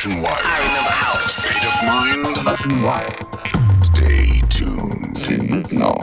Machine Wild. I remember how. State of Mind. Machine Wild. Stay tuned. C'est maintenant.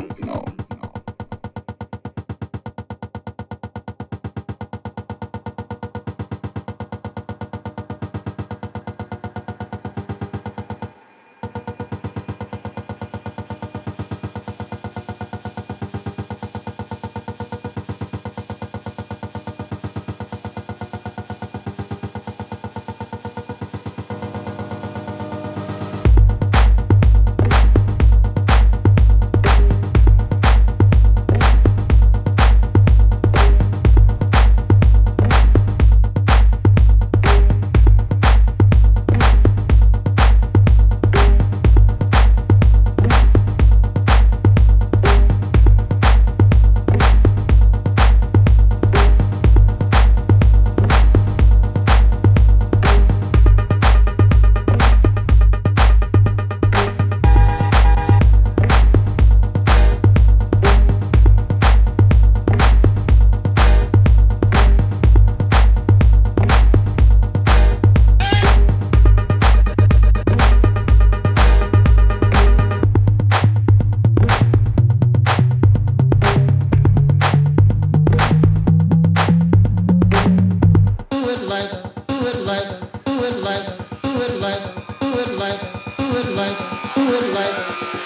would like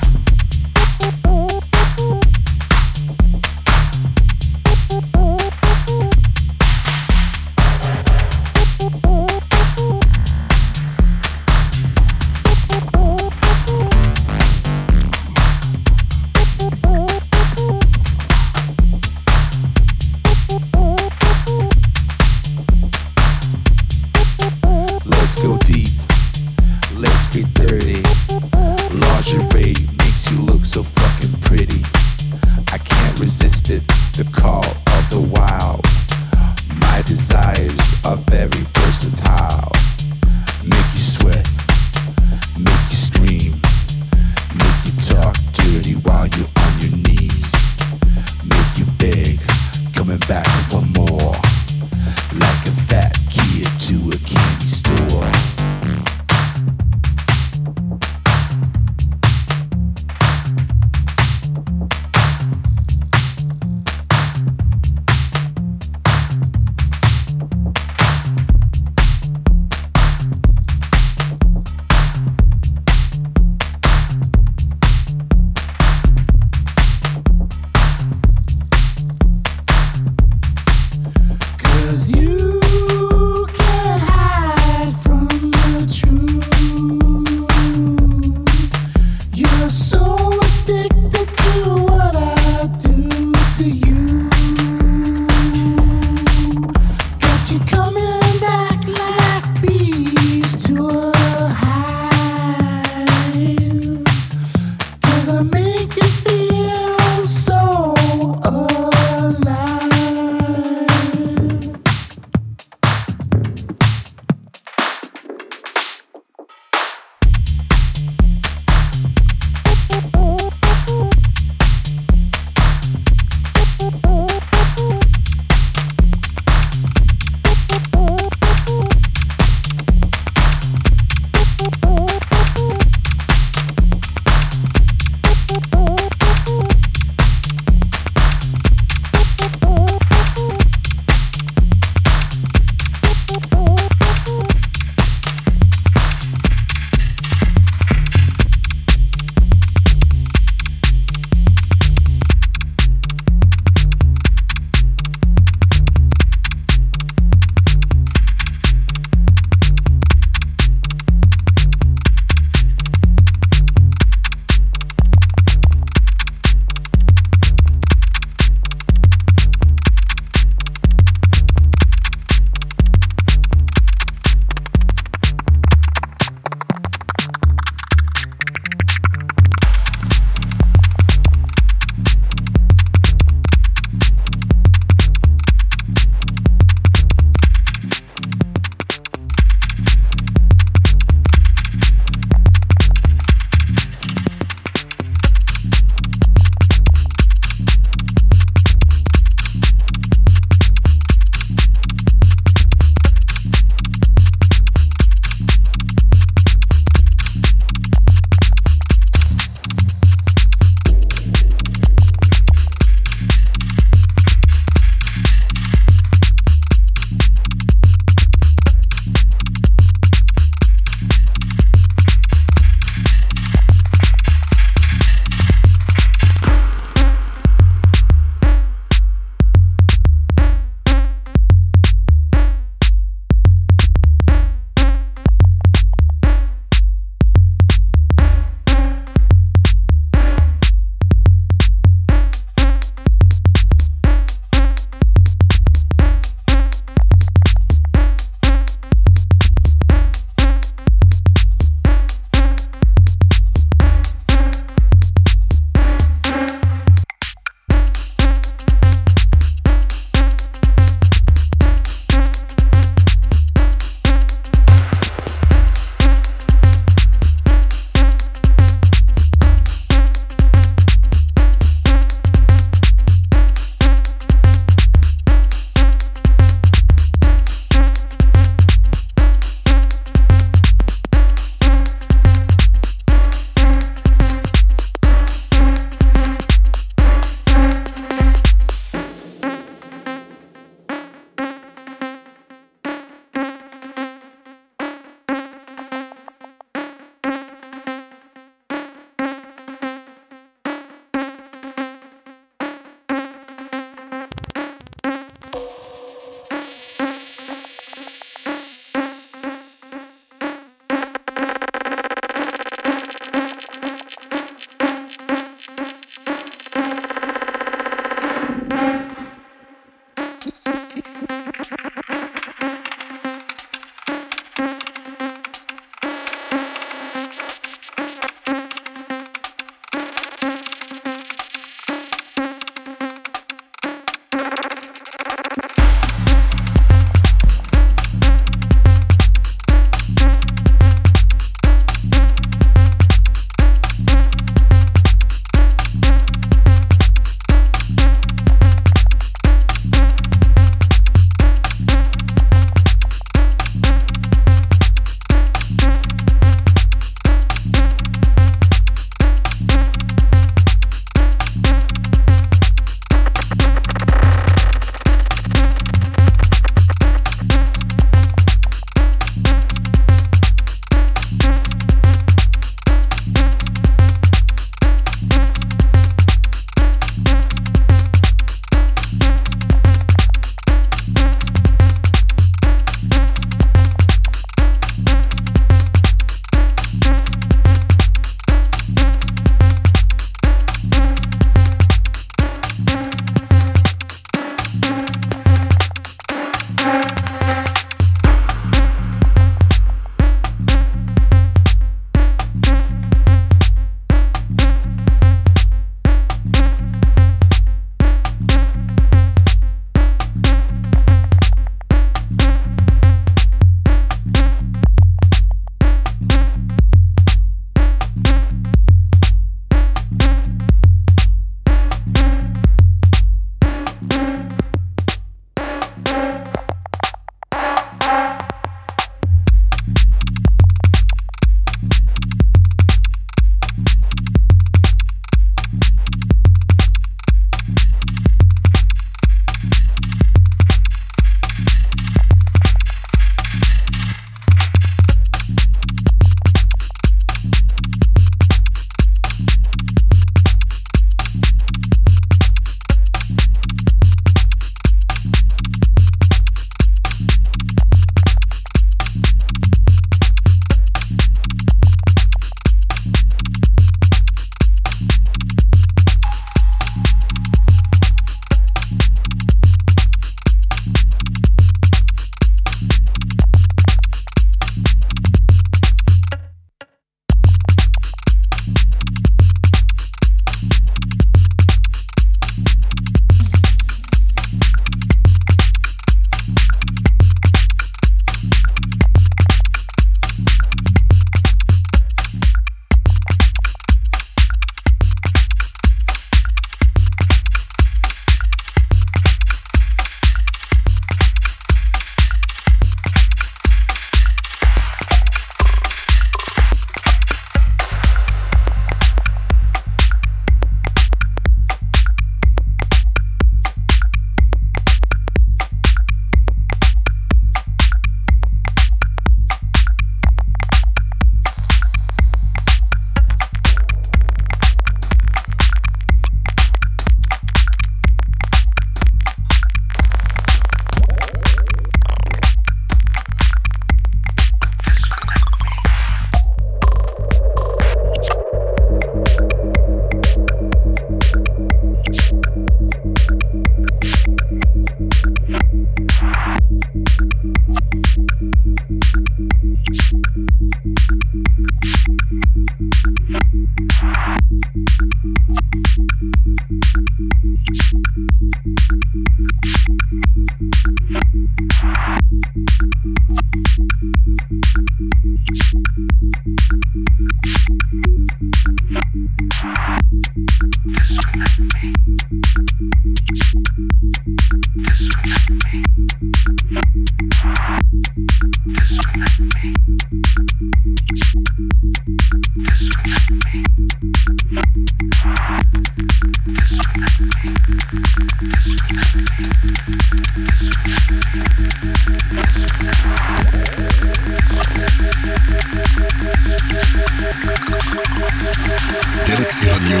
Galaxy Radio,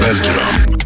Belgium.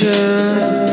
future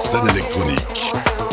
scène électronique.